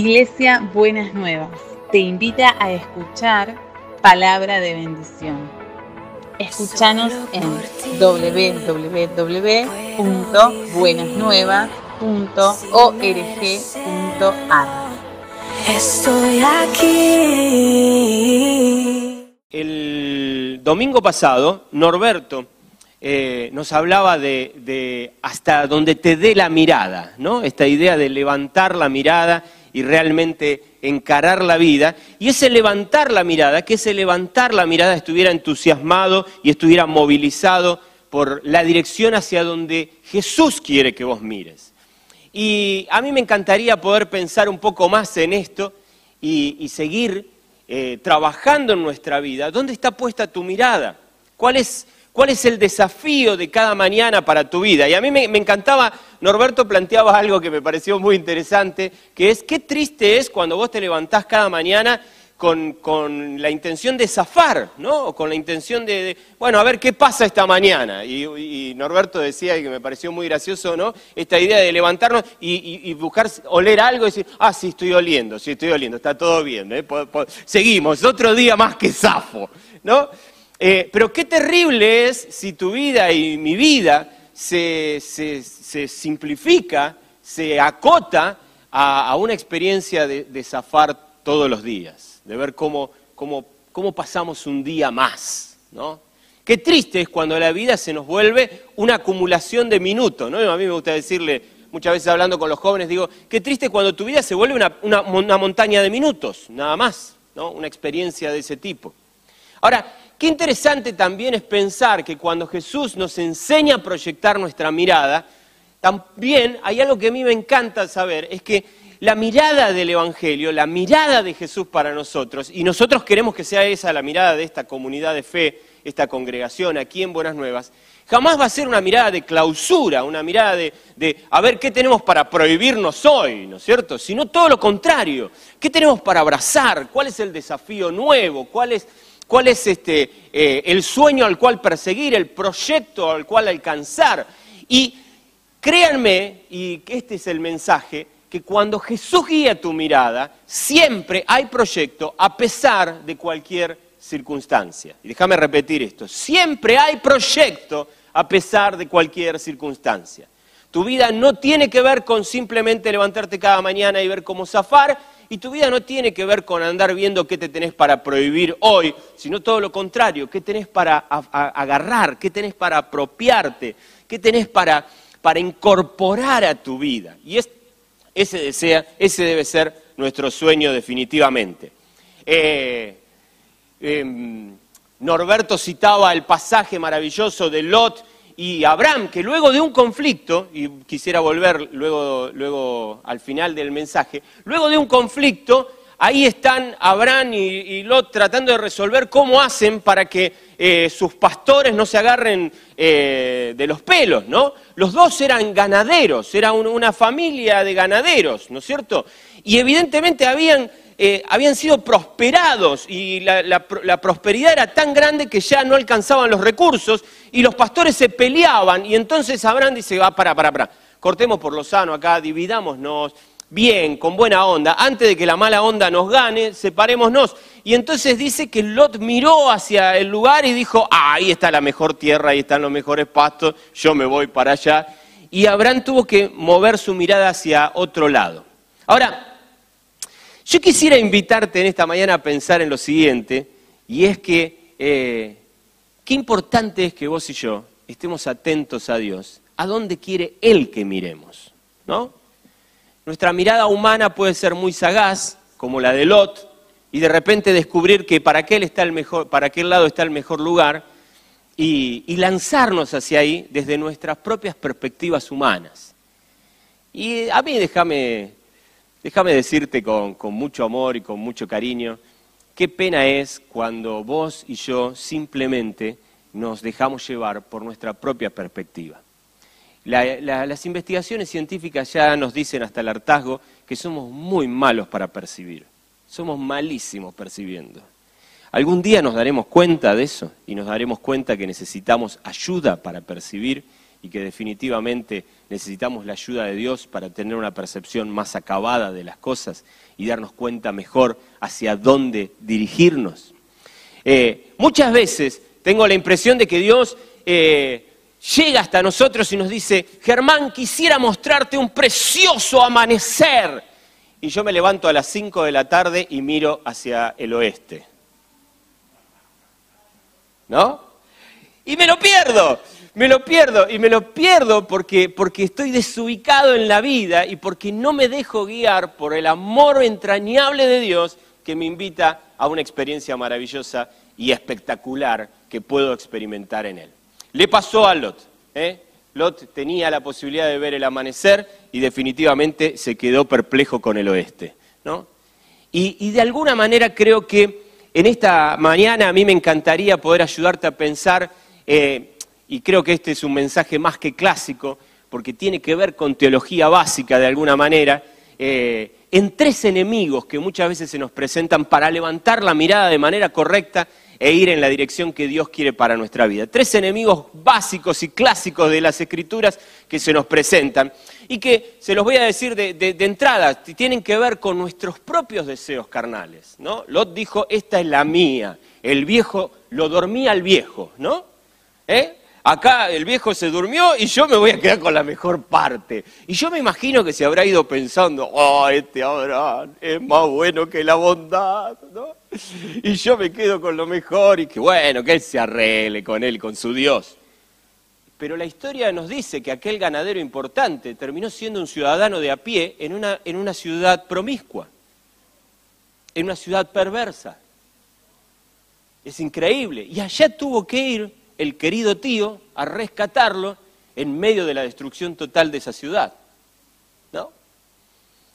Iglesia Buenas Nuevas te invita a escuchar palabra de bendición. Escúchanos en www.buenasnuevas.org.ar. Estoy aquí. El domingo pasado, Norberto eh, nos hablaba de, de hasta donde te dé la mirada, ¿no? Esta idea de levantar la mirada y realmente encarar la vida. Y ese levantar la mirada, que ese levantar la mirada estuviera entusiasmado y estuviera movilizado por la dirección hacia donde Jesús quiere que vos mires. Y a mí me encantaría poder pensar un poco más en esto y, seguir eh, trabajando en nuestra vida. ¿Dónde está puesta tu mirada? ¿Cuál es, ¿Cuál es el desafío de cada mañana para tu vida? Y a mí me, encantaba, Norberto planteaba algo que me pareció muy interesante, que es qué triste es cuando vos te levantás cada mañana con, con la intención de zafar, ¿no? O con la intención de, bueno, a ver qué pasa esta mañana. Y, Norberto decía, y que me pareció muy gracioso, ¿no? Esta idea de levantarnos y, y, buscar oler algo y decir, ah, sí, estoy oliendo, sí, estoy oliendo, está todo bien, ¿eh? Seguimos, otro día más que zafo, ¿no? Eh, pero qué terrible es si tu vida y mi vida se, simplifica, se acota a, una experiencia de, de zafar todos los días, de ver cómo, cómo, cómo pasamos un día más, ¿no? Qué triste es cuando la vida se nos vuelve una acumulación de minutos. A mí me gusta decirle, muchas veces hablando con los jóvenes, digo, qué triste cuando tu vida se vuelve una, una- una montaña de minutos, nada más, ¿no? Una experiencia de ese tipo. Ahora, qué interesante también es pensar que cuando Jesús nos enseña a proyectar nuestra mirada, también hay algo que a mí me encanta saber, es que la mirada del Evangelio, la mirada de Jesús para nosotros, y nosotros queremos que sea esa la mirada de esta comunidad de fe, esta congregación aquí en Buenas Nuevas, jamás va a ser una mirada de clausura, una mirada de, de a ver qué tenemos para prohibirnos hoy, ¿no es cierto? Sino todo lo contrario, ¿qué tenemos para abrazar? ¿Cuál es el desafío nuevo? ¿Cuál es cuál es este, eh, el sueño al cual perseguir, el proyecto al cual alcanzar. Y créanme, y este es el mensaje, que cuando Jesús guía tu mirada, siempre hay proyecto a pesar de cualquier circunstancia. Y déjame repetir esto, siempre hay proyecto a pesar de cualquier circunstancia. Tu vida no tiene que ver con simplemente levantarte cada mañana y ver cómo zafar, y tu vida no tiene que ver con andar viendo qué te tenés para prohibir hoy, sino todo lo contrario, qué tenés para agarrar, qué tenés para apropiarte, qué tenés para, para incorporar a tu vida. Y es- ese, desea, ese debe ser nuestro sueño definitivamente. Eh, em, Norberto citaba el pasaje maravilloso de Lot y Abraham, que luego de un conflicto, y quisiera volver luego, luego al final del mensaje, luego de un conflicto, ahí están Abraham y, Lot tratando de resolver cómo hacen para que eh, sus pastores no se agarren eh, de los pelos, ¿no? Los dos eran ganaderos, era un- una familia de ganaderos, ¿no es cierto? Y evidentemente habían eh, habían sido prosperados y la, la pro- la prosperidad era tan grande que ya no alcanzaban los recursos y los pastores se peleaban y entonces Abraham dice, va, para, para, para, cortemos por lo sano acá, dividámonos bien, con buena onda, antes de que la mala onda nos gane, separémonos. Y entonces dice que Lot miró hacia el lugar y dijo, ah, ahí está la mejor tierra, ahí están los mejores pastos, yo me voy para allá. Y Abraham tuvo que mover su mirada hacia otro lado. Ahora, yo quisiera invitarte en esta mañana a pensar en lo siguiente, y es que eh, qué importante es que vos y yo estemos atentos a Dios, a dónde quiere Él que miremos, ¿no? Nuestra mirada humana puede ser muy sagaz, como la de Lot, y de repente descubrir que para aquel, lado está el mejor lugar, y, y lanzarnos hacia ahí desde nuestras propias perspectivas humanas. Y a mí déjame Déjame decirte con, mucho amor y con mucho cariño, qué pena es cuando vos y yo simplemente nos dejamos llevar por nuestra propia perspectiva. La- la- las investigaciones científicas ya nos dicen hasta el hartazgo que somos muy malos para percibir. Somos malísimos percibiendo. Algún día nos daremos cuenta de eso y nos daremos cuenta que necesitamos ayuda para percibir y que definitivamente necesitamos la ayuda de Dios para tener una percepción más acabada de las cosas y darnos cuenta mejor hacia dónde dirigirnos. Eh, muchas veces tengo la impresión de que Dios eh, llega hasta nosotros y nos dice, Germán, quisiera mostrarte un precioso amanecer. Y yo me levanto a las 5 de la tarde y miro hacia el oeste. ¿No? Y me lo pierdo, me lo pierdo, y me lo pierdo porque, estoy desubicado en la vida y porque no me dejo guiar por el amor entrañable de Dios que me invita a una experiencia maravillosa y espectacular que puedo experimentar en Él. Le pasó a Lot. ¿eh? Lot tenía la posibilidad de ver el amanecer y definitivamente se quedó perplejo con el oeste. ¿no? Y, de alguna manera creo que en esta mañana a mí me encantaría poder ayudarte a pensar, eh, y creo que este es un mensaje más que clásico, porque tiene que ver con teología básica de alguna manera, eh, en tres enemigos que muchas veces se nos presentan para levantar la mirada de manera correcta e ir en la dirección que Dios quiere para nuestra vida. Tres enemigos básicos y clásicos de las escrituras que se nos presentan y que, se los voy a decir de, entrada, tienen que ver con nuestros propios deseos carnales. ¿no? Lot dijo, esta es la mía, el viejo, lo dormía al viejo, ¿no? ¿Eh? Acá el viejo se durmió y yo me voy a quedar con la mejor parte. Y yo me imagino que se habrá ido pensando, oh, este Abraham es más bueno que la bondad, ¿no? Y yo me quedo con lo mejor y que bueno, que él se arregle con él, con su Dios. Pero la historia nos dice que aquel ganadero importante terminó siendo un ciudadano de a pie en una, en una ciudad promiscua, en una ciudad perversa. Es increíble. Y allá tuvo que ir el querido tío a rescatarlo en medio de la destrucción total de esa ciudad. ¿No?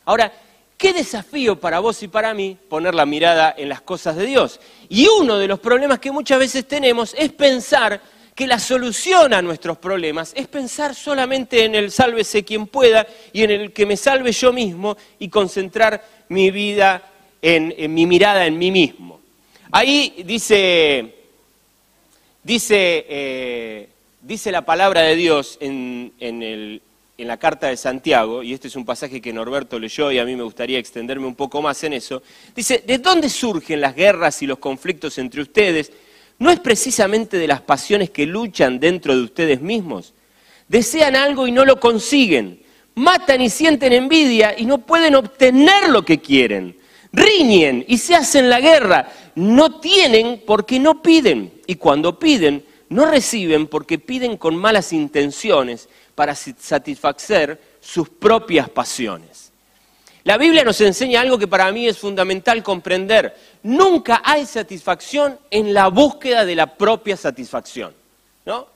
Ahora, qué desafío para vos y para mí poner la mirada en las cosas de Dios. Y uno de los problemas que muchas veces tenemos es pensar que la solución a nuestros problemas es pensar solamente en el sálvese quien pueda y en el que me salve yo mismo y concentrar mi vida en, en mi mirada en mí mismo. Ahí dice Dice, eh, dice la palabra de Dios en, en, la carta de Santiago, y este es un pasaje que Norberto leyó y a mí me gustaría extenderme un poco más en eso, dice, ¿de dónde surgen las guerras y los conflictos entre ustedes? ¿No es precisamente de las pasiones que luchan dentro de ustedes mismos? Desean algo y no lo consiguen, matan y sienten envidia y no pueden obtener lo que quieren riñen y se hacen la guerra. No tienen porque no piden. Y cuando piden, no reciben porque piden con malas intenciones para satisfacer sus propias pasiones. La Biblia nos enseña algo que para mí es fundamental comprender. Nunca hay satisfacción en la búsqueda de la propia satisfacción. ¿no?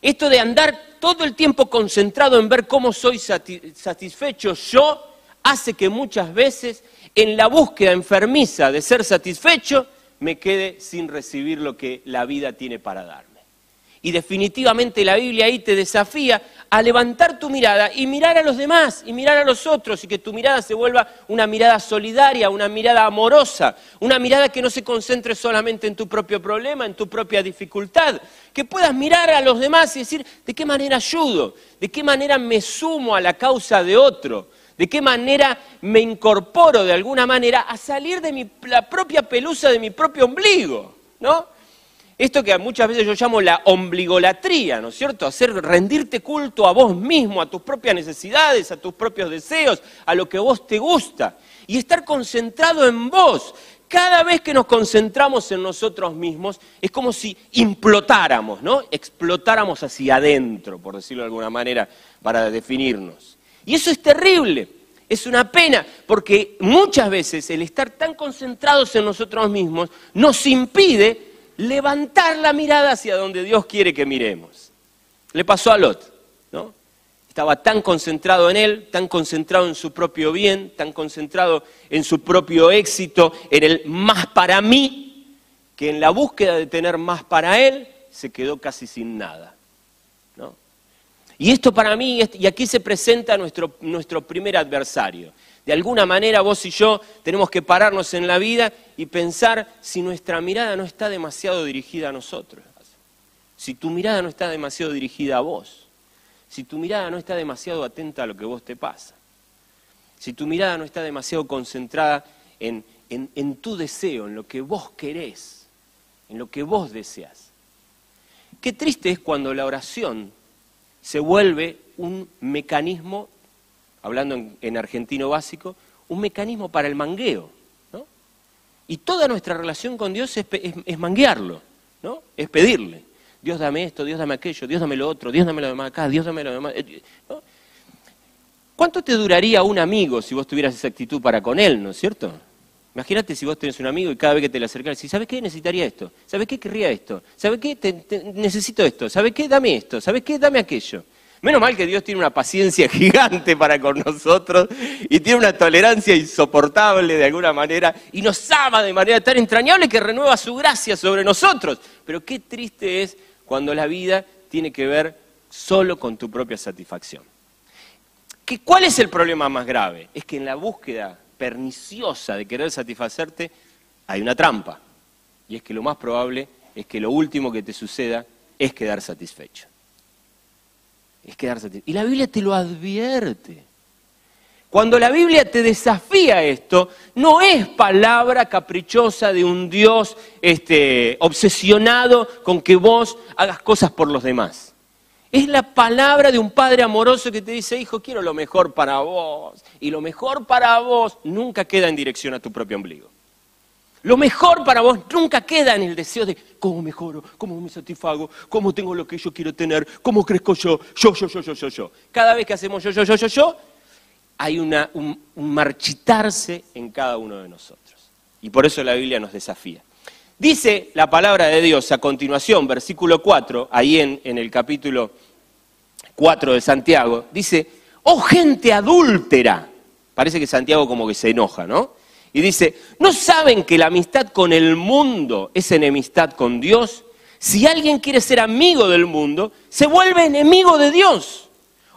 Esto de andar todo el tiempo concentrado en ver cómo soy satisfecho yo hace que muchas veces en la búsqueda enfermiza de ser satisfecho, me quede sin recibir lo que la vida tiene para darme. Y definitivamente la Biblia ahí te desafía a levantar tu mirada y mirar a los demás y mirar a los otros y que tu mirada se vuelva una mirada solidaria, una mirada amorosa, una mirada que no se concentre solamente en tu propio problema, en tu propia dificultad, que puedas mirar a los demás y decir, ¿de qué manera ayudo? ¿De qué manera me sumo a la causa de otro? De qué manera me incorporo de alguna manera a salir de la propia pelusa de mi propio ombligo, ¿no? Esto que muchas veces yo llamo la ombligolatría, ¿no es cierto? Hacer rendirte culto a vos mismo, a tus propias necesidades, a tus propios deseos, a lo que vos te gusta. Y estar concentrado en vos. Cada vez que nos concentramos en nosotros mismos, es como si implotáramos, ¿no? Explotáramos hacia adentro, por decirlo de alguna manera, para definirnos. Y eso es terrible, es una pena, porque muchas veces el estar tan concentrados en nosotros mismos nos impide levantar la mirada hacia donde Dios quiere que miremos. Le pasó a Lot, ¿no? Estaba tan concentrado en él, tan concentrado en su propio bien, tan concentrado en su propio éxito, en el más para mí, que en la búsqueda de tener más para él se quedó casi sin nada. Y esto para mí, y aquí se presenta nuestro, nuestro primer adversario. De alguna manera vos y yo tenemos que pararnos en la vida y pensar si nuestra mirada no está demasiado dirigida a nosotros. Si tu mirada no está demasiado dirigida a vos. si tu mirada no está demasiado atenta a lo que vos te pasa, si tu mirada no está demasiado concentrada en, en, en tu deseo, en lo que vos querés, en lo que vos deseas. Qué triste es cuando la oración se vuelve un mecanismo, hablando en, en argentino básico, un mecanismo para el mangueo. ¿no? Y toda nuestra relación con Dios es, es- manguearlo, ¿no? es pedirle. Dios dame esto, Dios dame aquello, Dios dame lo otro, Dios dame lo demás acá, Dios dame lo demás. eh. ¿Cuánto te duraría un amigo si vos tuvieras esa actitud para con él, ¿no es cierto? Imagínate si vos tenés un amigo y cada vez que te le acercás decís, ¿sabes qué? Necesitaría esto. ¿Sabes qué? Querría esto. ¿Sabes qué? Necesito esto. ¿Sabes qué? Dame esto. ¿Sabes qué? Dame aquello. Menos mal que Dios tiene una paciencia gigante para con nosotros y tiene una tolerancia insoportable de alguna manera y nos ama de manera tan entrañable que renueva su gracia sobre nosotros. Pero qué triste es cuando la vida tiene que ver solo con tu propia satisfacción. ¿Que ¿Cuál es el problema más grave? Es que en la búsqueda perniciosa de querer satisfacerte hay una trampa. Y es que lo más probable es que lo último que te suceda es quedar satisfecho. Es quedar satisfecho. Y la Biblia te lo advierte. Cuando la Biblia te desafía esto, no es palabra caprichosa de un Dios este, obsesionado con que vos hagas cosas por los demás. Es la palabra de un padre amoroso que te dice, hijo, quiero lo mejor para vos. Y lo mejor para vos nunca queda en dirección a tu propio ombligo. Lo mejor para vos nunca queda en el deseo de cómo mejoro, cómo me satisfago, cómo tengo lo que yo quiero tener, cómo crezco yo, yo, yo, yo, yo, yo, yo. Cada vez que hacemos yo, yo, yo, yo, yo, hay un, un marchitarse en cada uno de nosotros. Y por eso la Biblia nos desafía. Dice la palabra de Dios a continuación, versículo 4, ahí en, el capítulo 4 de Santiago, dice, oh gente adúltera. Parece que Santiago como que se enoja, ¿no? Y dice, ¿no saben que la amistad con el mundo es enemistad con Dios? Si alguien quiere ser amigo del mundo, se vuelve enemigo de Dios.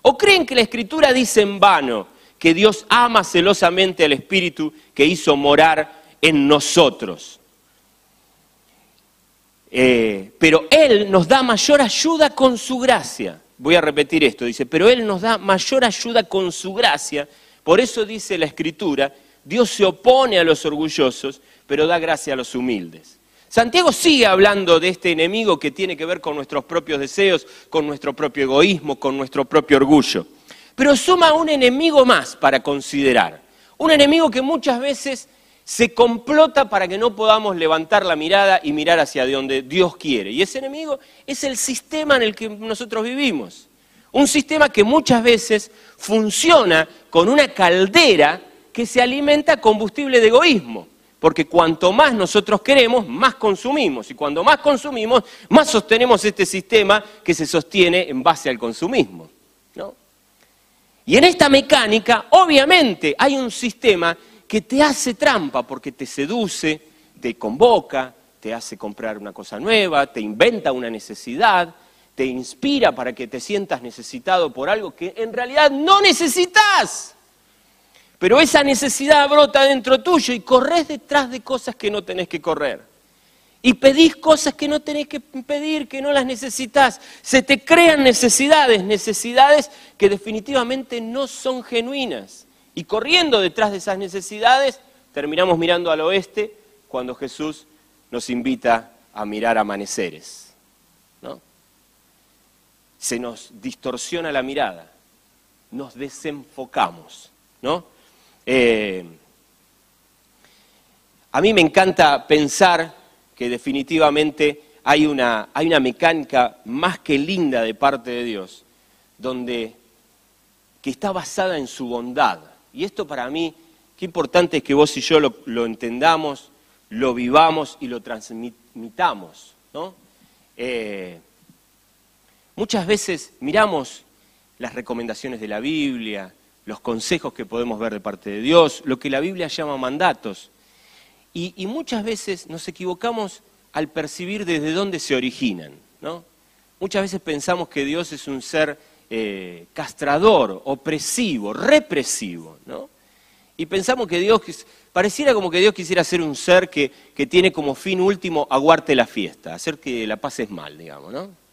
¿O creen que la escritura dice en vano que Dios ama celosamente al Espíritu que hizo morar en nosotros? Eh, pero Él nos da mayor ayuda con su gracia. Voy a repetir esto, dice, pero Él nos da mayor ayuda con su gracia. Por eso dice la Escritura, Dios se opone a los orgullosos, pero da gracia a los humildes. Santiago sigue hablando de este enemigo que tiene que ver con nuestros propios deseos, con nuestro propio egoísmo, con nuestro propio orgullo. Pero suma un enemigo más para considerar. Un enemigo que muchas veces se complota para que no podamos levantar la mirada y mirar hacia donde Dios quiere. Y ese enemigo es el sistema en el que nosotros vivimos. Un sistema que muchas veces funciona con una caldera que se alimenta combustible de egoísmo. Porque cuanto más nosotros queremos, más consumimos. Y cuando más consumimos, más sostenemos este sistema que se sostiene en base al consumismo. ¿no? Y en esta mecánica, obviamente, hay un sistema que te hace trampa porque te seduce, te convoca, te hace comprar una cosa nueva, te inventa una necesidad, te inspira para que te sientas necesitado por algo que en realidad no necesitas. Pero esa necesidad brota dentro tuyo y corres detrás de cosas que no tenés que correr. Y pedís cosas que no tenés que pedir, que no las necesitas. Se te crean necesidades, necesidades que definitivamente no son genuinas. Y corriendo detrás de esas necesidades, terminamos mirando al oeste cuando Jesús nos invita a mirar amaneceres. ¿no? Se nos distorsiona la mirada, nos desenfocamos. ¿no? Eh, a mí me encanta pensar que definitivamente hay una, hay una mecánica más que linda de parte de Dios, donde que está basada en su bondad. Y esto para mí, qué importante es que vos y yo lo, entendamos, lo vivamos y lo transmitamos. ¿no? Eh, muchas veces miramos las recomendaciones de la Biblia, los consejos que podemos ver de parte de Dios, lo que la Biblia llama mandatos. Y, y muchas veces nos equivocamos al percibir desde dónde se originan. ¿no? Muchas veces pensamos que Dios es un ser eh, castrador, opresivo, represivo. ¿no? Y pensamos que Dios, pareciera como que Dios quisiera ser un ser que, que tiene como fin último aguarte la fiesta, hacer que la pases mal, digamos. ¿no?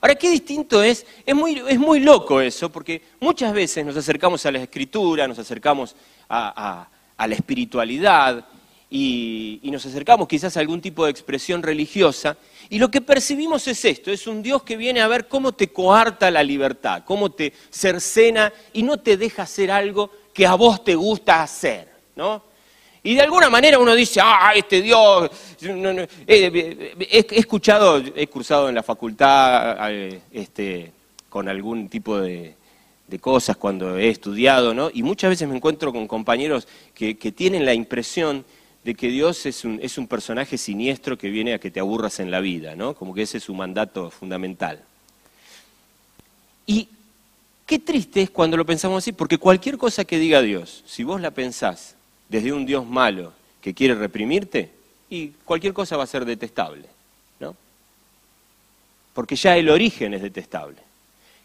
Ahora, qué distinto es, es muy, es muy loco eso, porque muchas veces nos acercamos a la escritura, nos acercamos a, la espiritualidad y, nos acercamos quizás a algún tipo de expresión religiosa, y lo que percibimos es esto, es un Dios que viene a ver cómo te coarta la libertad, cómo te cercena y no te deja hacer algo que a vos te gusta hacer, ¿no? Y de alguna manera uno dice, ah, este Dios, eh, he, escuchado, he cursado en la facultad eh, este, con algún tipo de, cosas cuando he estudiado, ¿no? Y muchas veces me encuentro con compañeros que, tienen la impresión de que Dios es un, es un personaje siniestro que viene a que te aburras en la vida, ¿no? Como que ese es su mandato fundamental. Y qué triste es cuando lo pensamos así, porque cualquier cosa que diga Dios, si vos la pensás desde un Dios malo que quiere reprimirte, y cualquier cosa va a ser detestable, ¿no? Porque ya el origen es detestable.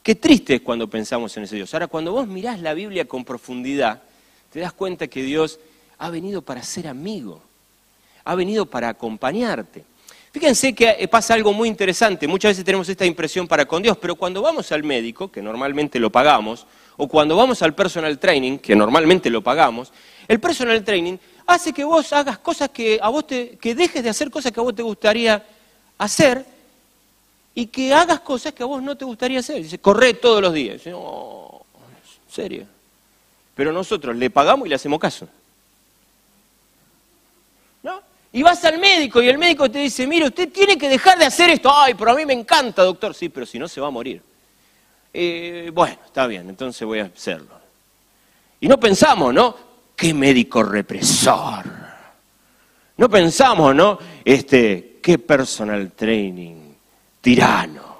Qué triste es cuando pensamos en ese Dios. Ahora, cuando vos mirás la Biblia con profundidad, te das cuenta que Dios ha venido para ser amigo, ha venido para acompañarte. Fíjense que eh, pasa algo muy interesante. Muchas veces tenemos esta impresión para con Dios, pero cuando vamos al médico, que normalmente lo pagamos, o cuando vamos al personal training, que normalmente lo pagamos, el personal training hace que vos hagas cosas que a vos te, que dejes de hacer cosas que a vos te gustaría hacer y que hagas cosas que a vos no te gustaría hacer. Dice, corre todos los días. Dice, oh, ¿en serio? Pero nosotros le pagamos y le hacemos caso. Y vas al médico y el médico te dice, mire, usted tiene que dejar de hacer esto. Ay, pero a mí me encanta, doctor. Sí, pero si no se va a morir. Eh, bueno, está bien, entonces voy a hacerlo. Y no pensamos, ¿no? qué médico represor. No pensamos, ¿no? Este, qué personal training, tirano.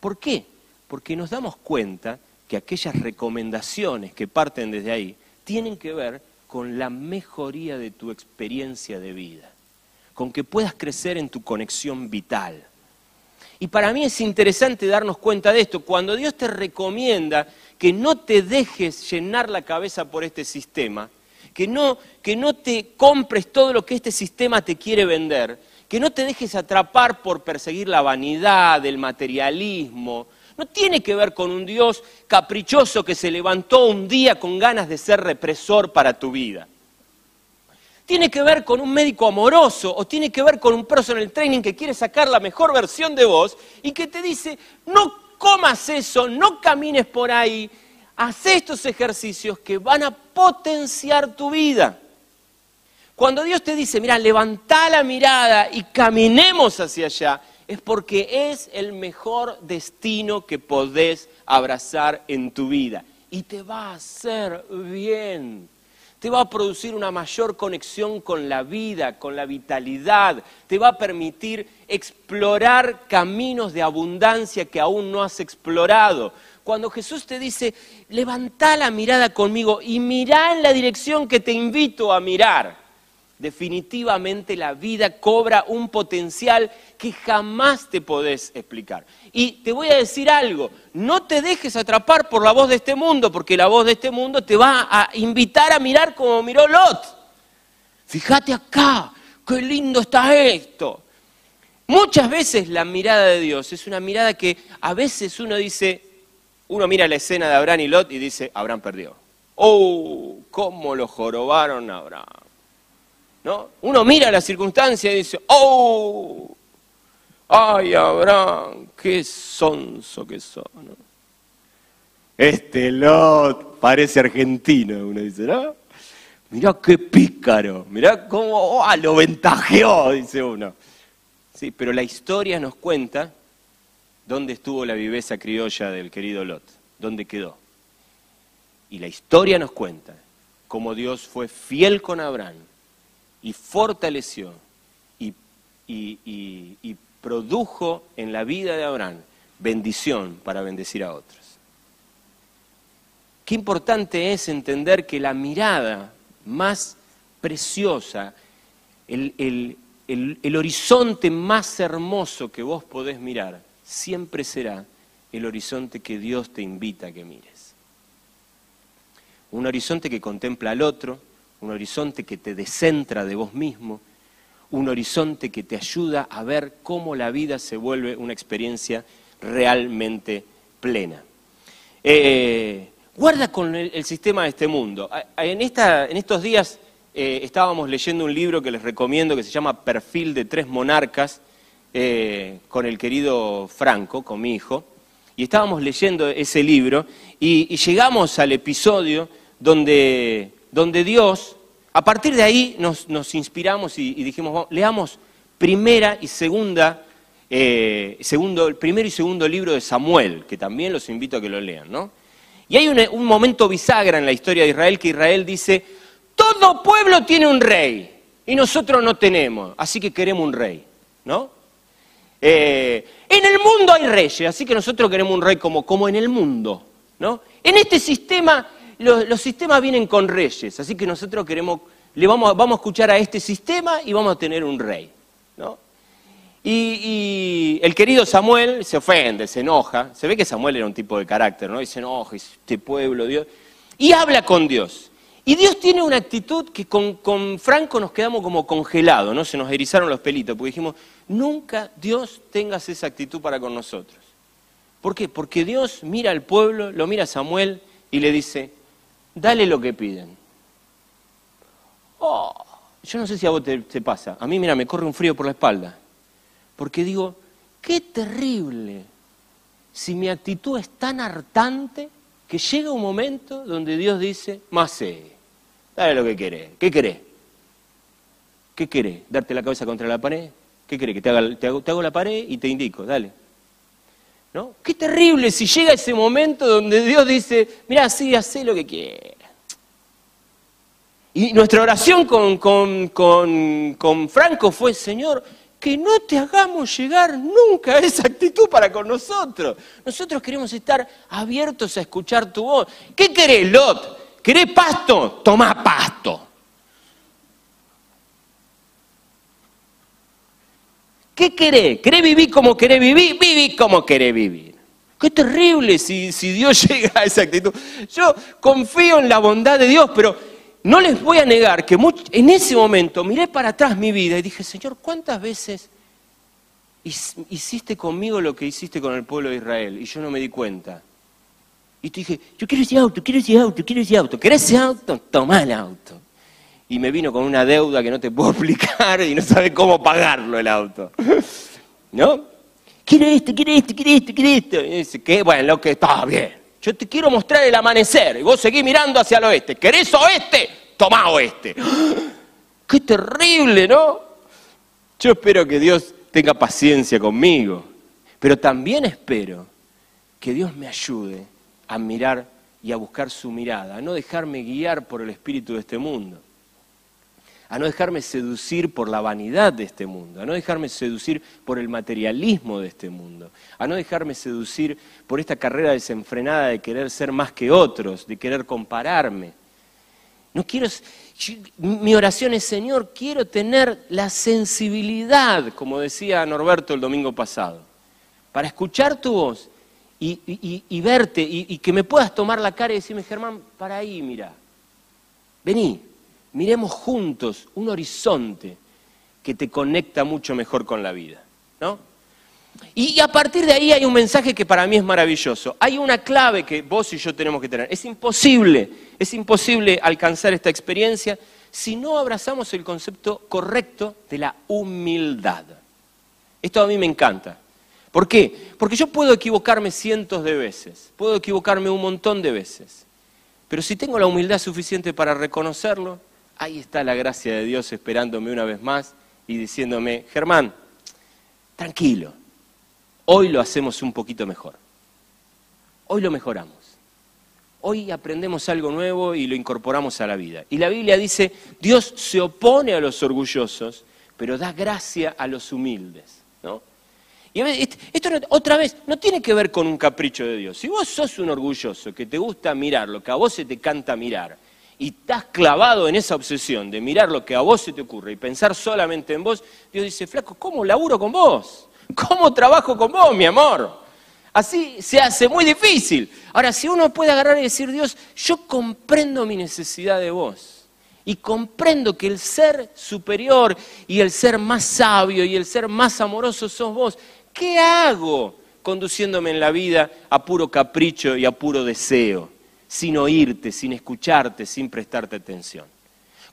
¿Por qué? Porque nos damos cuenta que aquellas recomendaciones que parten desde ahí tienen que ver con la mejoría de tu experiencia de vida, con que puedas crecer en tu conexión vital. Y para mí es interesante darnos cuenta de esto. Cuando Dios te recomienda que no te dejes llenar la cabeza por este sistema, que no, que no te compres todo lo que este sistema te quiere vender, que no te dejes atrapar por perseguir la vanidad, el materialismo. No tiene que ver con un Dios caprichoso que se levantó un día con ganas de ser represor para tu vida. Tiene que ver con un médico amoroso o tiene que ver con un personal training que quiere sacar la mejor versión de vos y que te dice, no comas eso, no camines por ahí, haz estos ejercicios que van a potenciar tu vida. Cuando Dios te dice, mira, levanta la mirada y caminemos hacia allá, es porque es el mejor destino que podés abrazar en tu vida. Y te va a hacer bien te va a producir una mayor conexión con la vida, con la vitalidad, te va a permitir explorar caminos de abundancia que aún no has explorado. Cuando Jesús te dice, levanta la mirada conmigo y mira en la dirección que te invito a mirar definitivamente la vida cobra un potencial que jamás te podés explicar. Y te voy a decir algo, no te dejes atrapar por la voz de este mundo, porque la voz de este mundo te va a invitar a mirar como miró Lot. Fíjate acá, qué lindo está esto. Muchas veces la mirada de Dios es una mirada que a veces uno dice, uno mira la escena de Abraham y Lot y dice, Abraham perdió. Oh, cómo lo jorobaron a Abraham. Uno mira la circunstancia y dice, ¡oh! ¡Ay, Abraham! ¡Qué sonso que son! Este Lot parece argentino, uno dice, ¿no? Mirá qué pícaro, mirá cómo oh, lo ventajeó, dice uno. Sí, pero la historia nos cuenta dónde estuvo la viveza criolla del querido Lot, dónde quedó. Y la historia nos cuenta cómo Dios fue fiel con Abraham y fortaleció y, produjo en la vida de Abraham bendición para bendecir a otros. Qué importante es entender que la mirada más preciosa, el, el, horizonte más hermoso que vos podés mirar, siempre será el horizonte que Dios te invita a que mires. Un horizonte que contempla al otro, un horizonte que te descentra de vos mismo, un horizonte que te ayuda a ver cómo la vida se vuelve una experiencia realmente plena. Eh, guarda con el, sistema de este mundo. En, esta, en estos días eh, estábamos leyendo un libro que les recomiendo que se llama Perfil de tres monarcas eh, con el querido Franco, con mi hijo, y estábamos leyendo ese libro y llegamos al episodio donde, donde, Dios, a partir de ahí nos, nos inspiramos y, dijimos, leamos primera y segunda eh, segundo, el primero y segundo libro de Samuel, que también los invito a que lo lean, ¿no? Y hay un, un, momento bisagra en la historia de Israel que Israel dice, todo pueblo tiene un rey y nosotros no tenemos, así que queremos un rey, ¿no? Eh, en el mundo hay reyes, así que nosotros queremos un rey como, como en el mundo, ¿no? En este sistema, los, sistemas vienen con reyes, así que nosotros queremos, le vamos, vamos a escuchar a este sistema y vamos a tener un rey, ¿no? Y, y, el querido Samuel se ofende, se enoja. Se ve que Samuel era un tipo de carácter, ¿no? Y se enoja, este pueblo, Dios. Y habla con Dios. Y Dios tiene una actitud que con, con Franco nos quedamos como congelados, ¿no? Se nos erizaron los pelitos, porque dijimos, nunca Dios tengas esa actitud para con nosotros. ¿Por qué? Porque Dios mira al pueblo, lo mira a Samuel y le dice, dale lo que piden. Oh, yo no sé si a vos te, pasa. A mí, mira, me corre un frío por la espalda. Porque digo, qué terrible si mi actitud es tan hartante que llega un momento donde Dios dice, más sé, dale lo que querés. ¿Qué querés? ¿Qué querés? ¿Darte la cabeza contra la pared? ¿Qué querés? Que te, haga, te hago la pared y te indico, dale. Qué terrible si llega ese momento donde Dios dice, mira, sí, haz lo que quieras. Y nuestra oración con, con, con, con Franco fue, Señor, que no te hagamos llegar nunca a esa actitud para con nosotros. Nosotros queremos estar abiertos a escuchar tu voz. ¿Qué querés, Lot? ¿Querés pasto? Tomá pasto. ¿Qué querés? ¿Querés vivir como querés vivir? Viví como querés vivir. Qué terrible si, si Dios llega a esa actitud. Yo confío en la bondad de Dios, pero no les voy a negar que en ese momento miré para atrás mi vida y dije, Señor, ¿cuántas veces hiciste conmigo lo que hiciste con el pueblo de Israel? Y yo no me di cuenta. Y te dije, yo quiero ese auto, quiero ese auto, quiero ese auto. ¿Querés ese auto? Toma el auto. Y me vino con una deuda que no te puedo explicar y no sabe cómo pagarlo el auto. ¿No? Quiero esto, quiero esto, quiero esto, quiero esto. Y dice, ¿qué? Bueno, lo que está bien. Yo te quiero mostrar el amanecer y vos seguís mirando hacia el oeste. ¿Querés oeste? Tomá oeste. ¡Qué terrible, ¿no? Yo espero que Dios tenga paciencia conmigo, pero también espero que Dios me ayude a mirar y a buscar su mirada, a no dejarme guiar por el espíritu de este mundo a no dejarme seducir por la vanidad de este mundo, a no dejarme seducir por el materialismo de este mundo, a no dejarme seducir por esta carrera desenfrenada de querer ser más que otros, de querer compararme. No quiero, mi oración es, Señor, quiero tener la sensibilidad, como decía Norberto el domingo pasado, para escuchar tu voz y, verte y que me puedas tomar la cara y decirme, Germán, para ahí, mira, vení, miremos juntos un horizonte que te conecta mucho mejor con la vida. ¿no? Y a partir de ahí hay un mensaje que para mí es maravilloso. Hay una clave que vos y yo tenemos que tener. Es imposible, es imposible alcanzar esta experiencia si no abrazamos el concepto correcto de la humildad. Esto a mí me encanta. ¿Por qué? Porque yo puedo equivocarme cientos de veces, puedo equivocarme un montón de veces, pero si tengo la humildad suficiente para reconocerlo, ahí está la gracia de Dios esperándome una vez más y diciéndome, Germán, tranquilo, hoy lo hacemos un poquito mejor. Hoy lo mejoramos. Hoy aprendemos algo nuevo y lo incorporamos a la vida. Y la Biblia dice, Dios se opone a los orgullosos, pero da gracia a los humildes. ¿no? Y esto otra vez no tiene que ver con un capricho de Dios. Si vos sos un orgulloso que te gusta mirar lo que a vos se te canta mirar, y estás clavado en esa obsesión de mirar lo que a vos se te ocurre y pensar solamente en vos, Dios dice, flaco, ¿cómo laburo con vos? ¿Cómo trabajo con vos, mi amor? Así se hace muy difícil. Ahora, si uno puede agarrar y decir, Dios, yo comprendo mi necesidad de vos y comprendo que el ser superior y el ser más sabio y el ser más amoroso sos vos, ¿qué hago conduciéndome en la vida a puro capricho y a puro deseo, sin oírte, sin escucharte, sin prestarte atención.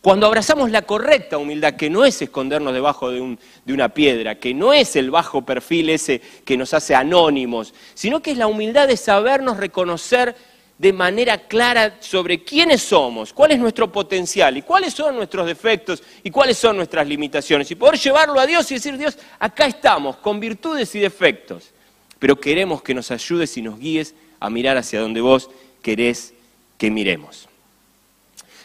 Cuando abrazamos la correcta humildad, que no es escondernos debajo de, un- de una piedra, que no es el bajo perfil ese que nos hace anónimos, sino que es la humildad de sabernos reconocer de manera clara sobre quiénes somos, cuál es nuestro potencial y cuáles son nuestros defectos y cuáles son nuestras limitaciones. Y poder llevarlo a Dios y decir, Dios, acá estamos, con virtudes y defectos, pero queremos que nos ayudes y nos guíes a mirar hacia donde vos querés que miremos.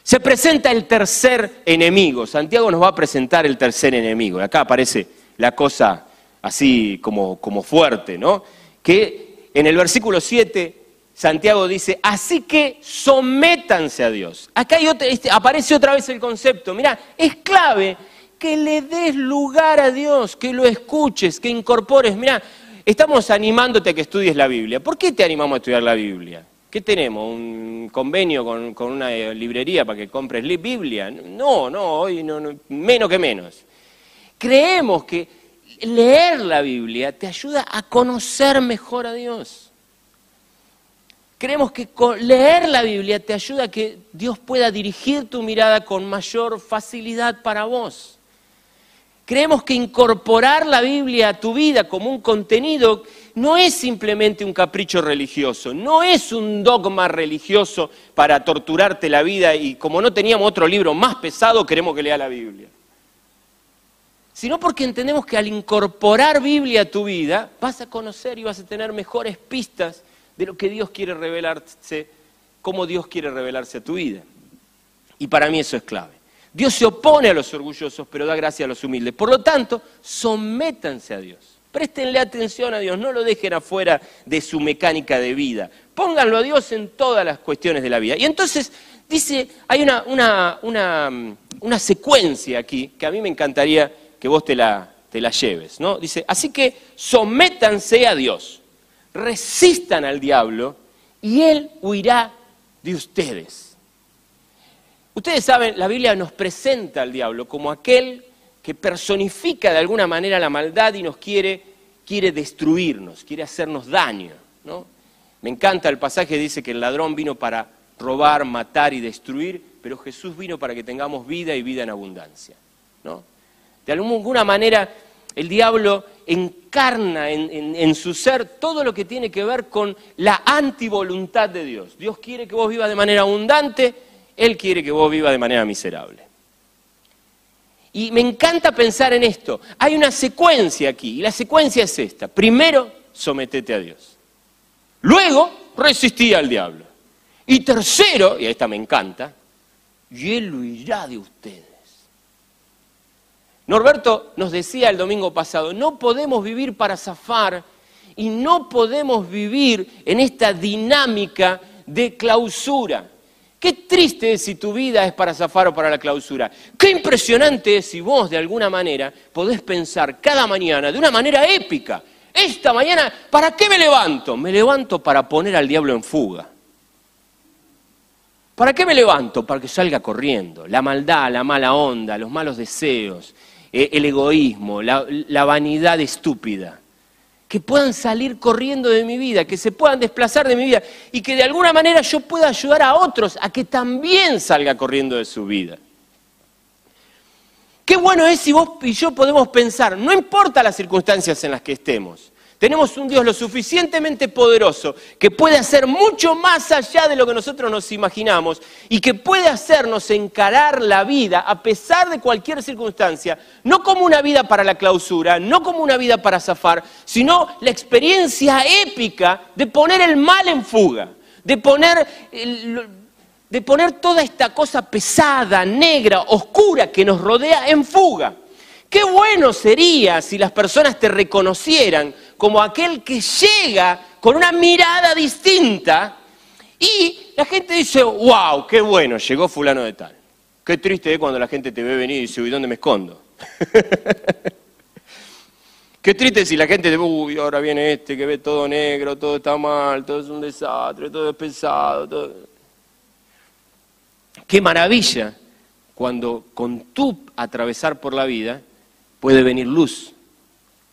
Se presenta el tercer enemigo. Santiago nos va a presentar el tercer enemigo. Acá aparece la cosa así como, como fuerte, ¿no? Que en el versículo 7 Santiago dice, así que sométanse a Dios. Acá hay este, aparece otra vez el concepto. Mira, es clave que le des lugar a Dios, que lo escuches, que incorpores. Mira, estamos animándote a que estudies la Biblia. ¿Por qué te animamos a estudiar la Biblia? ¿Qué tenemos? ¿Un convenio con, con una eh, librería para que compres li- Biblia? No, no, hoy no, no, menos que menos. Creemos que leer la Biblia te ayuda a conocer mejor a Dios. Creemos que leer la Biblia te ayuda a que Dios pueda dirigir tu mirada con mayor facilidad para vos. Creemos que incorporar la Biblia a tu vida como un contenido no es simplemente un capricho religioso, no es un dogma religioso para torturarte la vida y como no teníamos otro libro más pesado, queremos que lea la Biblia. Sino porque entendemos que al incorporar Biblia a tu vida vas a conocer y vas a tener mejores pistas de lo que Dios quiere revelarse, cómo Dios quiere revelarse a tu vida. Y para mí eso es clave. Dios se opone a los orgullosos, pero da gracia a los humildes. Por lo tanto, sométanse a Dios. Préstenle atención a Dios, no lo dejen afuera de su mecánica de vida. Pónganlo a Dios en todas las cuestiones de la vida. Y entonces dice, hay una, una, una, mm, una secuencia aquí que a mí me encantaría que vos te la, te la lleves. ¿no? Dice, así que sométanse a Dios, resistan al diablo y él huirá de ustedes. Ustedes saben, la Biblia nos presenta al diablo como aquel que personifica de alguna manera la maldad y nos quiere, quiere destruirnos, quiere hacernos daño. ¿no? Me encanta el pasaje dice que el ladrón vino para robar, matar y destruir, pero Jesús vino para que tengamos vida y vida en abundancia. ¿no? De alguna manera, el diablo encarna en, en- en su ser todo lo que tiene que ver con la antivoluntad de Dios. Dios quiere que vos vivas de manera abundante, Él quiere que vos vivas de manera miserable. Y me encanta pensar en esto. Hay una secuencia aquí, y la secuencia es esta. Primero, sometete a Dios. Luego, resistí al diablo. Y tercero, y esta me encanta, y Él huirá de ustedes. Norberto nos decía el domingo pasado, no podemos vivir para zafar y no podemos vivir en esta dinámica de clausura. Qué triste es si tu vida es para zafar o para la clausura. Qué impresionante es si vos de alguna manera podés pensar cada mañana de una manera épica. Esta mañana, ¿para qué me levanto? Me levanto para poner al diablo en fuga. ¿Para qué me levanto? Para que salga corriendo. La maldad, la mala onda, los malos deseos, eh, el egoísmo, la, la vanidad estúpida. Que puedan salir corriendo de mi vida, que se puedan desplazar de mi vida y que de alguna manera yo pueda ayudar a otros a que también salga corriendo de su vida. Qué bueno es si vos y yo podemos pensar, no importa las circunstancias en las que estemos, tenemos un Dios lo suficientemente poderoso que puede hacer mucho más allá de lo que nosotros nos imaginamos y que puede hacernos encarar la vida a pesar de cualquier circunstancia, no como una vida para la clausura, no como una vida para zafar, sino la experiencia épica de poner el mal en fuga, de poner de poner toda esta cosa pesada, negra, oscura que nos rodea en fuga. Qué bueno sería si las personas te reconocieran como aquel que llega con una mirada distinta y la gente dice, wow, qué bueno, llegó fulano de tal. Qué triste es cuando la gente te ve venir y dice, uy, ¿dónde me escondo? Qué triste si la gente te ve, uy, ahora viene este que ve todo negro, todo está mal, todo es un desastre, todo es pesado. Qué maravilla cuando con tu atravesar por la vida puede venir luz,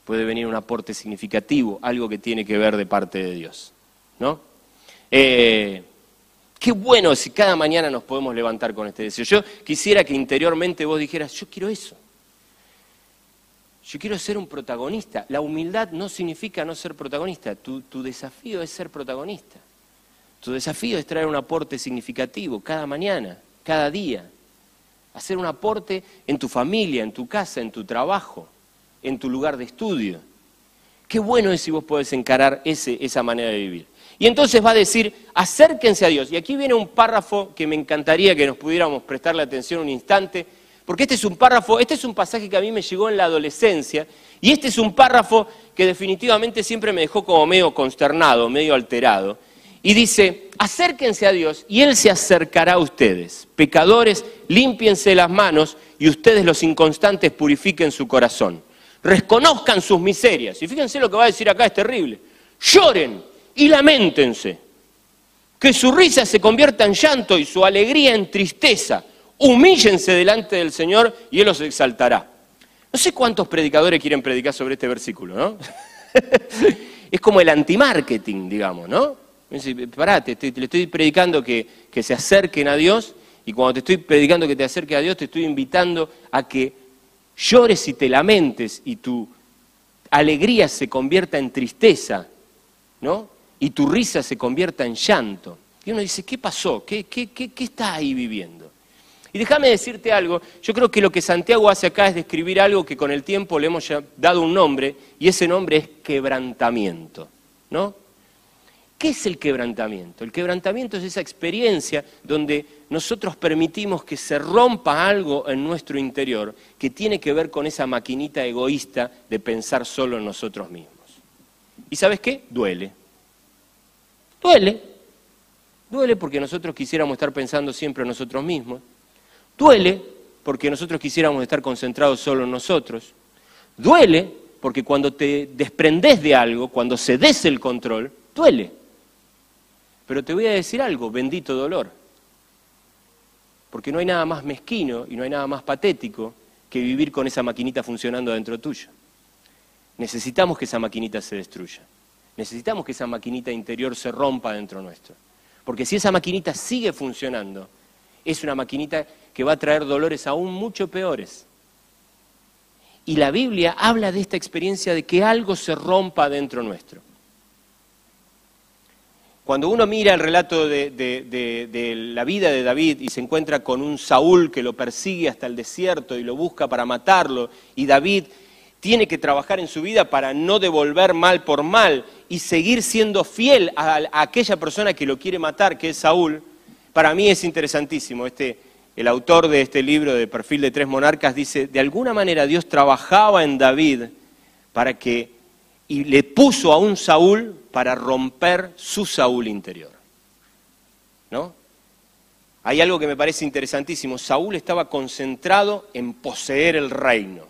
puede venir un aporte significativo, algo que tiene que ver de parte de Dios. ¿No? Eh, qué bueno si cada mañana nos podemos levantar con este deseo. Yo quisiera que interiormente vos dijeras, yo quiero eso. Yo quiero ser un protagonista. La humildad no significa no ser protagonista. Tu, tu desafío es ser protagonista. Tu desafío es traer un aporte significativo cada mañana, cada día. Hacer un aporte en tu familia, en tu casa, en tu trabajo, en tu lugar de estudio. Qué bueno es si vos podés encarar ese, esa manera de vivir. Y entonces va a decir, acérquense a Dios. Y aquí viene un párrafo que me encantaría que nos pudiéramos prestarle atención un instante, porque este es un párrafo, este es un pasaje que a mí me llegó en la adolescencia, y este es un párrafo que definitivamente siempre me dejó como medio consternado, medio alterado. Y dice, acérquense a Dios y Él se acercará a ustedes. Pecadores, límpiense las manos y ustedes los inconstantes purifiquen su corazón. Reconozcan sus miserias. Y fíjense lo que va a decir acá, es terrible. Lloren y lamentense. Que su risa se convierta en llanto y su alegría en tristeza humíllense delante del Señor y Él los exaltará. No sé cuántos predicadores quieren predicar sobre este versículo, ¿no? es como el anti-marketing, digamos, ¿no? Pará, te, le estoy predicando que, que se acerquen a Dios y cuando te estoy predicando que te acerques a Dios, te estoy invitando a que llores y te lamentes y tu alegría se convierta en tristeza, ¿no? Y tu risa se convierta en llanto. Y uno dice, ¿qué pasó? ¿Qué, qué, qué, qué está ahí viviendo? Y déjame decirte algo, yo creo que lo que Santiago hace acá es describir algo que con el tiempo le hemos dado un nombre, y ese nombre es quebrantamiento, ¿no? ¿Qué es el quebrantamiento? El quebrantamiento es esa experiencia donde nosotros permitimos que se rompa algo en nuestro interior que tiene que ver con esa maquinita egoísta de pensar solo en nosotros mismos. ¿Y sabes qué? Duele. Duele. Duele porque nosotros quisiéramos estar pensando siempre en nosotros mismos. Duele porque nosotros quisiéramos estar concentrados solo en nosotros. Duele porque cuando te desprendes de algo, cuando cedes el control, duele. Pero te voy a decir algo, bendito dolor. Porque no hay nada más mezquino y no hay nada más patético que vivir con esa maquinita funcionando dentro tuyo. Necesitamos que esa maquinita se destruya. Necesitamos que esa maquinita interior se rompa dentro nuestro. Porque si esa maquinita sigue funcionando, es una maquinita que va a traer dolores aún mucho peores. Y la Biblia habla de esta experiencia de que algo se rompa dentro nuestro. Cuando uno mira el relato de, la vida de David y se encuentra con un Saúl que lo persigue hasta el desierto y lo busca para matarlo, y David tiene que trabajar en su vida para no devolver mal por mal y seguir siendo fiel a, a aquella persona que lo quiere matar, que es Saúl, para mí es interesantísimo. Este, el autor de este libro de Perfil de Tres Monarcas dice, de alguna manera Dios trabajaba en David para que, y le puso a un Saúl para romper su Saúl interior. ¿No? Hay algo que me parece interesantísimo. Saúl estaba concentrado en poseer el reino.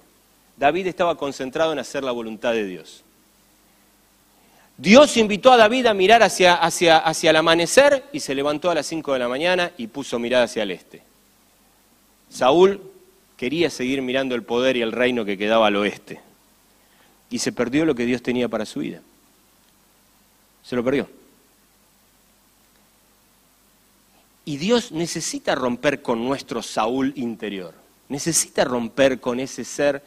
David estaba concentrado en hacer la voluntad de Dios. Dios invitó a David a mirar hacia, hacia, hacia el amanecer y se levantó a las 5 de la mañana y puso mirada hacia el este. Saúl quería seguir mirando el poder y el reino que quedaba al oeste. Y se perdió lo que Dios tenía para su vida. Se lo perdió. Y Dios necesita romper con nuestro Saúl interior. Necesita romper con ese ser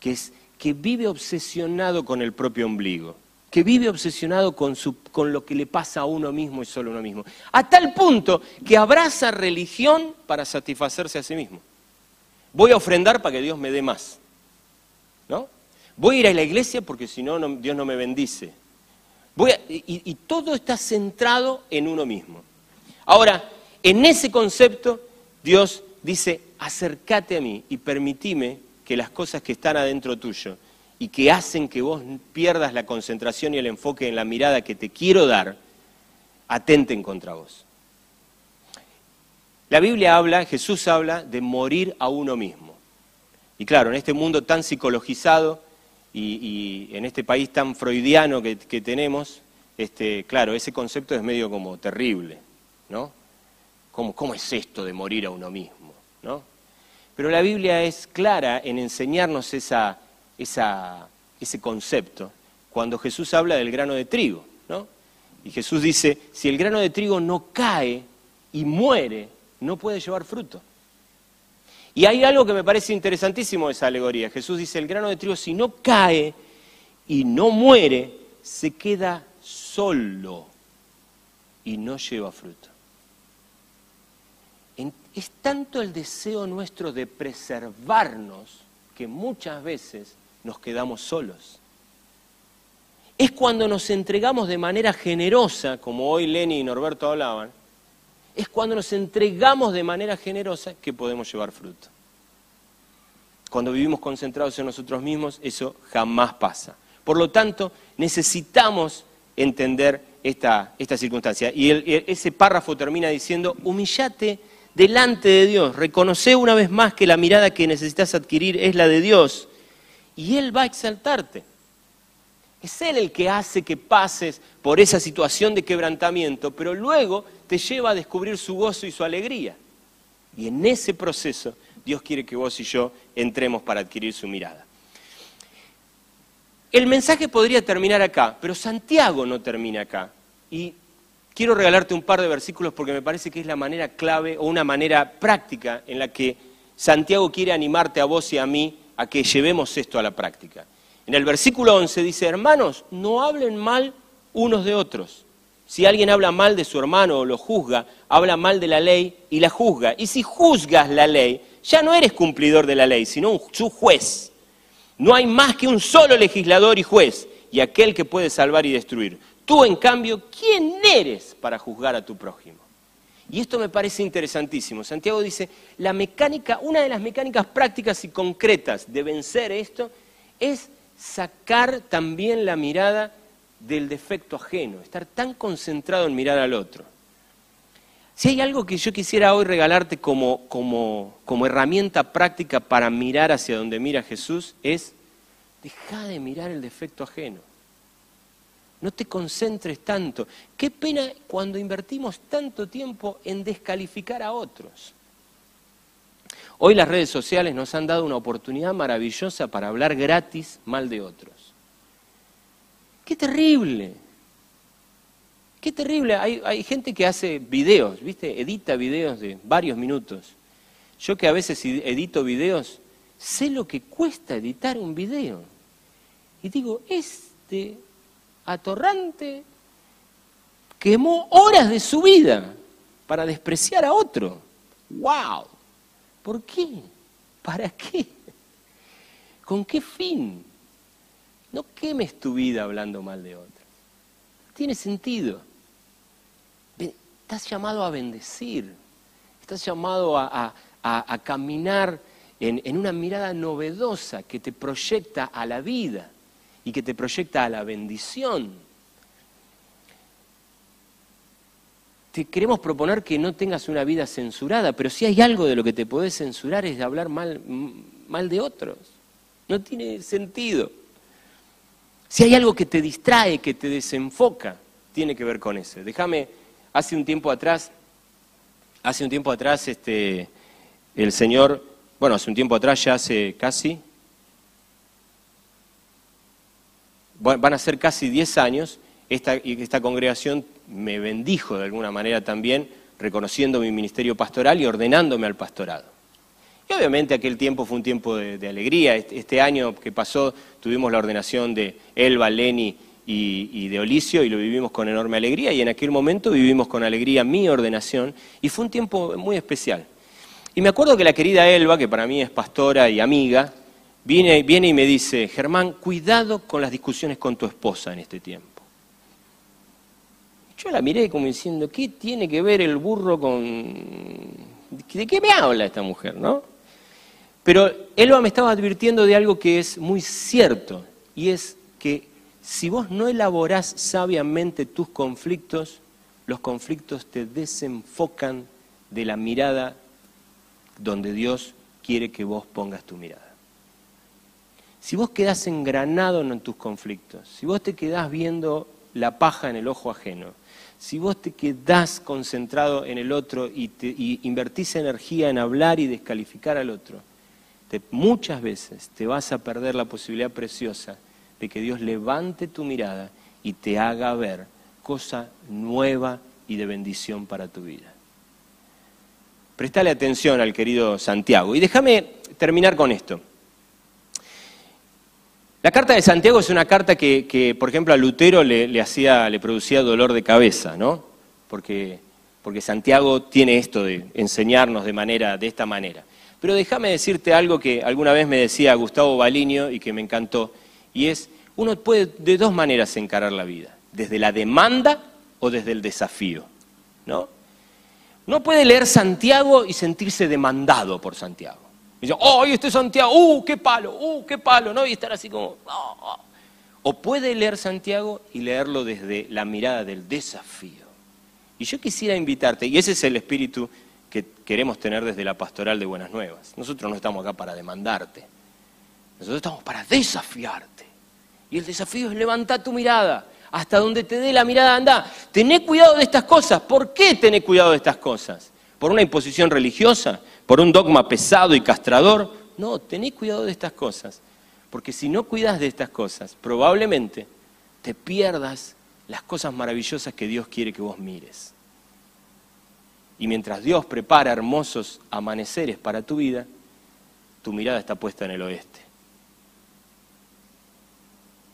que, es, que vive obsesionado con el propio ombligo que vive obsesionado con, con, lo que le pasa a uno mismo y solo a uno mismo. A tal punto que abraza religión para satisfacerse a sí mismo. Voy a ofrendar para que Dios me dé más. ¿No? Voy a ir a la iglesia porque si no, Dios no me bendice. Voy y, y todo está centrado en uno mismo. Ahora, en ese concepto, Dios dice, acércate a mí y permitime que las cosas que están adentro tuyo y que hacen que vos pierdas la concentración y el enfoque en la mirada que te quiero dar, atenten contra vos. La Biblia habla, Jesús habla de morir a uno mismo. Y claro, en este mundo tan psicologizado y, en este país tan freudiano que, tenemos, este, claro, ese concepto es medio como terrible, ¿no? ¿Cómo, ¿Cómo es esto de morir a uno mismo? ¿no? Pero la Biblia es clara en enseñarnos esa, esa ese concepto cuando Jesús habla del grano de trigo, ¿no? Y Jesús dice, si el grano de trigo no cae y muere, no puede llevar fruto. Y hay algo que me parece interesantísimo de esa alegoría. Jesús dice, el grano de trigo si no cae y no muere, se queda solo y no lleva fruto. Es tanto el deseo nuestro de preservarnos que muchas veces nos quedamos solos. Es cuando nos entregamos de manera generosa, como hoy Lenny y Norberto hablaban, es cuando nos entregamos de manera generosa que podemos llevar fruto. Cuando vivimos concentrados en nosotros mismos, eso jamás pasa. Por lo tanto, necesitamos entender esta, esta circunstancia. Y ese párrafo termina diciendo, humillate delante de Dios, reconoce una vez más que la mirada que necesitas adquirir es la de Dios, y Él va a exaltarte. Es Él el que hace que pases por esa situación de quebrantamiento, pero luego te lleva a descubrir su gozo y su alegría. Y en ese proceso Dios quiere que vos y yo entremos para adquirir su mirada. El mensaje podría terminar acá, pero Santiago no termina acá. Y quiero regalarte un par de versículos porque me parece que es la manera clave o una manera práctica en la que Santiago quiere animarte a vos y a mí a que llevemos esto a la práctica. En el versículo 11 dice, hermanos, no hablen mal unos de otros. Si alguien habla mal de su hermano o lo juzga, habla mal de la ley y la juzga. Y si juzgas la ley, ya no eres cumplidor de la ley, sino su juez. No hay más que un solo legislador y juez, y aquel que puede salvar y destruir. Tú, en cambio, ¿quién eres para juzgar a tu prójimo? Y esto me parece interesantísimo. Santiago dice, la mecánica, una de las mecánicas prácticas y concretas de vencer esto es sacar también la mirada del defecto ajeno, estar tan concentrado en mirar al otro. Si hay algo que yo quisiera hoy regalarte como, como, como herramienta práctica para mirar hacia donde mira Jesús, es deja de mirar el defecto ajeno. No te concentres tanto. Qué pena cuando invertimos tanto tiempo en descalificar a otros. Hoy las redes sociales nos han dado una oportunidad maravillosa para hablar gratis mal de otros. Qué terrible. Qué terrible, hay, gente que hace videos, ¿viste? Edita videos de varios minutos. Yo que a veces edito videos, sé lo que cuesta editar un video. Y digo, este atorrante quemó horas de su vida para despreciar a otro. ¡Wow! ¿Por qué? ¿Para qué? ¿Con qué fin? No quemes tu vida hablando mal de otro. Tiene sentido. Estás llamado a bendecir, estás llamado a, caminar en una mirada novedosa que te proyecta a la vida y que te proyecta a la bendición. Te queremos proponer que no tengas una vida censurada, pero si hay algo de lo que te podés censurar es de hablar mal, mal de otros. No tiene sentido. Si hay algo que te distrae, que te desenfoca, tiene que ver con eso. Déjame Hace un tiempo atrás, hace un tiempo atrás, este, el Señor, bueno, hace un tiempo atrás, ya hace casi, van a ser casi 10 años, esta, esta congregación me bendijo de alguna manera también, reconociendo mi ministerio pastoral y ordenándome al pastorado. Y obviamente aquel tiempo fue un tiempo de, alegría. Este, este, año que pasó tuvimos la ordenación de Elba, Leni y, de Olicio y lo vivimos con enorme alegría y en aquel momento vivimos con alegría mi ordenación y fue un tiempo muy especial. Y me acuerdo que la querida Elba, que para mí es pastora y amiga, viene, viene y me dice, Germán, cuidado con las discusiones con tu esposa en este tiempo. Yo la miré como diciendo, ¿qué tiene que ver el burro con... ¿De qué me habla esta mujer, no? Pero Elba me estaba advirtiendo de algo que es muy cierto, y es que si vos no elaborás sabiamente tus conflictos, los conflictos te desenfocan de la mirada donde Dios quiere que vos pongas tu mirada. Si vos quedás engranado en tus conflictos, si vos te quedás viendo la paja en el ojo ajeno, si vos te quedás concentrado en el otro y, invertís energía en hablar y descalificar al otro, muchas veces te vas a perder la posibilidad preciosa de que Dios levante tu mirada y te haga ver cosa nueva y de bendición para tu vida. Prestale atención al querido Santiago. Y déjame terminar con esto. La carta de Santiago es una carta que, por ejemplo, a Lutero le, hacía, le producía dolor de cabeza, ¿no? Porque, Santiago tiene esto de enseñarnos de, manera, de esta manera. Pero déjame decirte algo que alguna vez me decía Gustavo Baliño y que me encantó, y es, uno puede de dos maneras encarar la vida, desde la demanda o desde el desafío, ¿no? No puede leer Santiago y sentirse demandado por Santiago. Y dice, oh, este Santiago, uh, qué palo, uh, qué palo, ¿no? Y estar así como, oh, oh". O puede leer Santiago y leerlo desde la mirada del desafío. Y yo quisiera invitarte, y ese es el espíritu que queremos tener desde la pastoral de Buenas Nuevas. Nosotros no estamos acá para demandarte, nosotros estamos para desafiarte. Y el desafío es levantar tu mirada, hasta donde te dé la mirada, anda. Tené cuidado de estas cosas. ¿Por qué tené cuidado de estas cosas? ¿Por una imposición religiosa? ¿Por un dogma pesado y castrador? No, tené cuidado de estas cosas. Porque si no cuidas de estas cosas, probablemente te pierdas las cosas maravillosas que Dios quiere que vos mires. Y mientras Dios prepara hermosos amaneceres para tu vida, tu mirada está puesta en el oeste.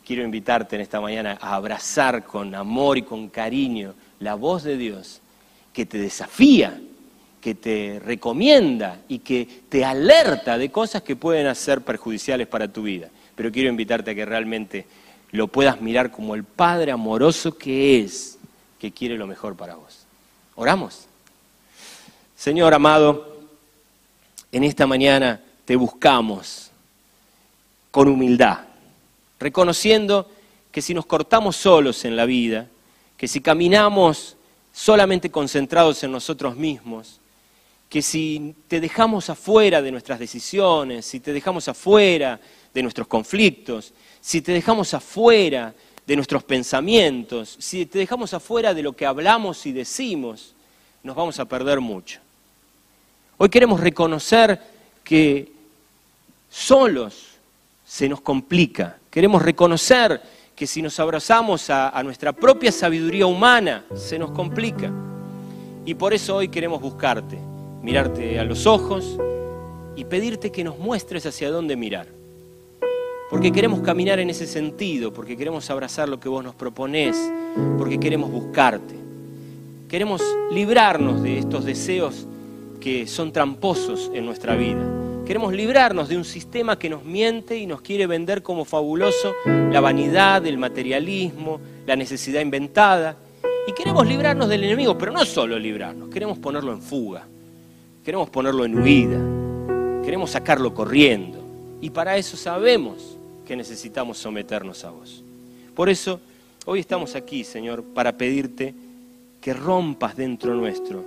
Quiero invitarte en esta mañana a abrazar con amor y con cariño la voz de Dios que te desafía, que te recomienda y que te alerta de cosas que pueden ser perjudiciales para tu vida. Pero quiero invitarte a que realmente lo puedas mirar como el Padre amoroso que es, que quiere lo mejor para vos. ¿Oramos? Señor amado, en esta mañana te buscamos con humildad reconociendo que si nos cortamos solos en la vida, que si caminamos solamente concentrados en nosotros mismos, que si te dejamos afuera de nuestras decisiones, si te dejamos afuera de nuestros conflictos, si te dejamos afuera de nuestros pensamientos, si te dejamos afuera de lo que hablamos y decimos, nos vamos a perder mucho. Hoy queremos reconocer que solos se nos complica. Queremos reconocer que si nos abrazamos a, nuestra propia sabiduría humana, se nos complica. Y por eso hoy queremos buscarte, mirarte a los ojos y pedirte que nos muestres hacia dónde mirar. Porque queremos caminar en ese sentido, porque queremos abrazar lo que vos nos proponés, porque queremos buscarte. Queremos librarnos de estos deseos que son tramposos en nuestra vida Queremos librarnos de un sistema que nos miente y nos quiere vender como fabuloso la vanidad, el materialismo, la necesidad inventada. Y queremos librarnos del enemigo, pero no solo librarnos, queremos ponerlo en fuga, queremos ponerlo en huida, queremos sacarlo corriendo. Y para eso sabemos que necesitamos someternos a vos. Por eso, hoy estamos aquí, Señor, para pedirte que rompas dentro nuestro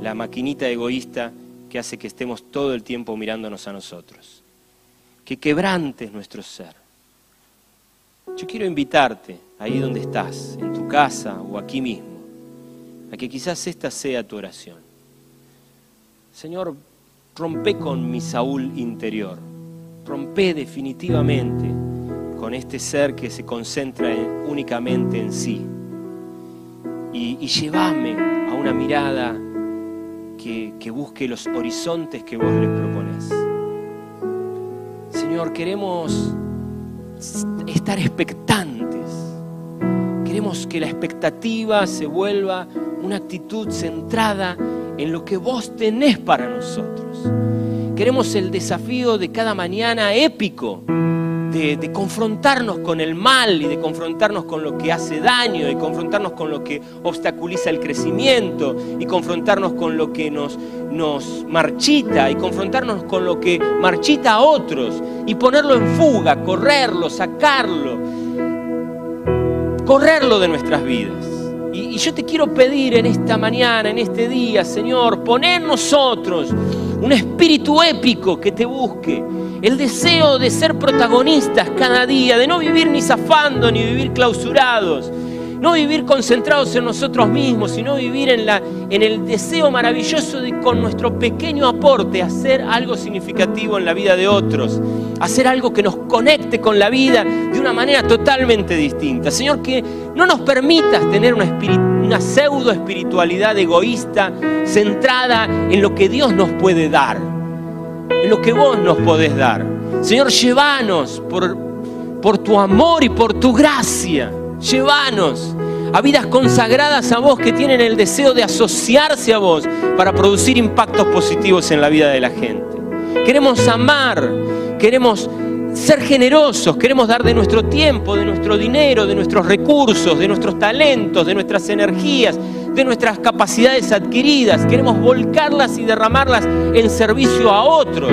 la maquinita egoísta que hace que estemos todo el tiempo mirándonos a nosotros. Que quebrantes nuestro ser. Yo quiero invitarte, ahí donde estás, en tu casa o aquí mismo, a que quizás esta sea tu oración. Señor, rompe con mi Saúl interior, rompe definitivamente con este ser que se concentra únicamente en sí y, y llévame a una mirada que, busque los horizontes que vos les proponés. Señor, queremos estar expectantes. Queremos que la expectativa se vuelva una actitud centrada en lo que vos tenés para nosotros. Queremos el desafío de cada mañana épico de, confrontarnos con el mal y de confrontarnos con lo que hace daño y confrontarnos con lo que obstaculiza el crecimiento y confrontarnos con lo que nos, marchita y confrontarnos con lo que marchita a otros y ponerlo en fuga, correrlo, sacarlo, correrlo de nuestras vidas. Y, yo te quiero pedir en esta mañana, en este día, Señor, poner nosotros un espíritu épico que te busque, el deseo de ser protagonistas cada día, de no vivir ni zafando ni vivir clausurados, no vivir concentrados en nosotros mismos, sino vivir en, la, en el deseo maravilloso de con nuestro pequeño aporte hacer algo significativo en la vida de otros, hacer algo que nos conecte con la vida de una manera totalmente distinta. Señor, que no nos permitas tener una, pseudo espiritualidad egoísta centrada en lo que Dios nos puede dar, en lo que vos nos podés dar. Señor, llévanos por, por tu amor y por tu gracia Llévanos a vidas consagradas a vos que tienen el deseo de asociarse a vos para producir impactos positivos en la vida de la gente. Queremos amar, queremos ser generosos, queremos dar de nuestro tiempo, de nuestro dinero, de nuestros recursos, de nuestros talentos, de nuestras energías, de nuestras capacidades adquiridas. Queremos volcarlas y derramarlas en servicio a otros,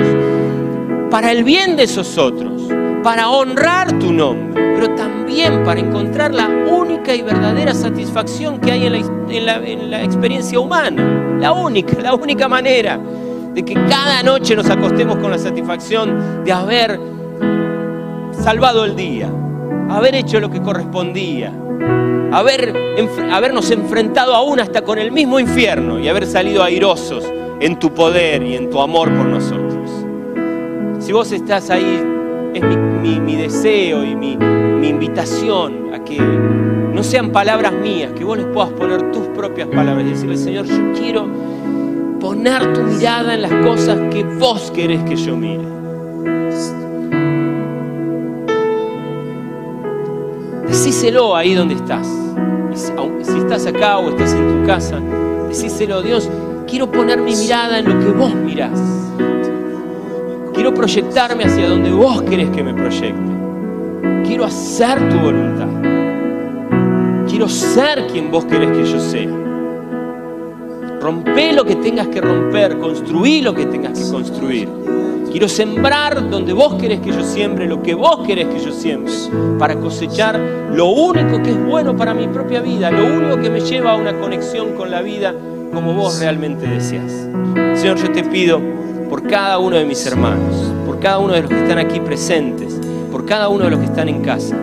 para el bien de esos otros, para honrar tu nombre pero también para encontrar la única y verdadera satisfacción que hay en la, experiencia humana. La única, la única manera de que cada noche nos acostemos con la satisfacción de haber salvado el día, haber hecho lo que correspondía, haber, habernos enfrentado aún hasta con el mismo infierno y haber salido airosos en tu poder y en tu amor por nosotros. Si vos estás ahí, es mi deseo y mi, mi invitación a que no sean palabras mías, que vos les puedas poner tus propias palabras y decirle, Señor, yo quiero poner tu mirada en las cosas que vos querés que yo mire. Decíselo ahí donde estás. Si estás acá o estás en tu casa, decíselo, Dios, quiero poner mi mirada en lo que vos mirás. Quiero proyectarme hacia donde vos querés que me proyecte quiero hacer tu voluntad. Quiero ser quien vos querés que yo sea. Rompe lo que tengas que romper, construí lo que tengas que construir. Quiero sembrar donde vos querés que yo siembre, lo que vos querés que yo siembre, para cosechar lo único que es bueno para mi propia vida, lo único que me lleva a una conexión con la vida como vos realmente deseas. Señor, yo te pido por cada uno de mis hermanos, por cada uno de los que están aquí presentes, por cada uno de los que están en casa.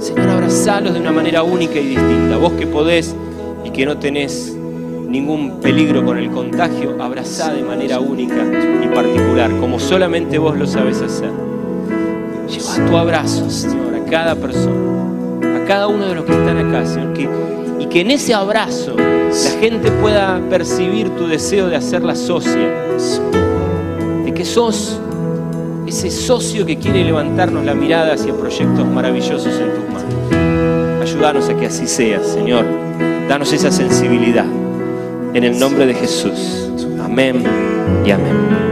Señor, abrazalos de una manera única y distinta. Vos que podés y que no tenés ningún peligro con el contagio, abrazá de manera única y particular, como solamente vos lo sabés hacer. Lleva tu abrazo, Señor, a cada persona, a cada uno de los que están acá, Señor, y que en ese abrazo la gente pueda percibir tu deseo de hacerla socia, que sos ese socio que quiere levantarnos la mirada hacia proyectos maravillosos en tus manos. Ayúdanos a que así sea, Señor. Danos esa sensibilidad. En el nombre de Jesús. Amén y amén.